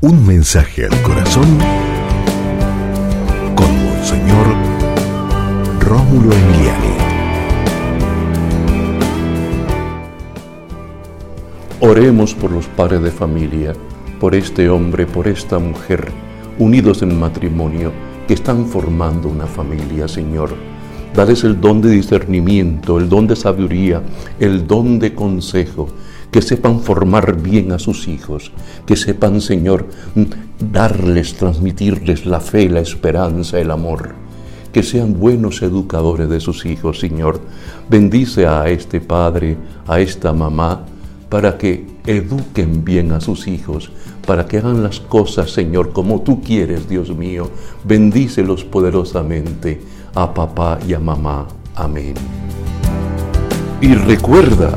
Un mensaje al corazón con Monseñor Rómulo Emiliani. Oremos por los padres de familia, por este hombre, por esta mujer, unidos en matrimonio, que están formando una familia, Señor. Dales el don de discernimiento, el don de sabiduría, el don de consejo que sepan formar bien a sus hijos, que sepan, Señor, darles, transmitirles la fe, la esperanza, el amor, que sean buenos educadores de sus hijos, Señor. Bendice a este padre, a esta mamá, para que eduquen bien a sus hijos, para que hagan las cosas, Señor, como tú quieres, Dios mío. Bendícelos poderosamente a papá y a mamá. Amén. Y recuerda,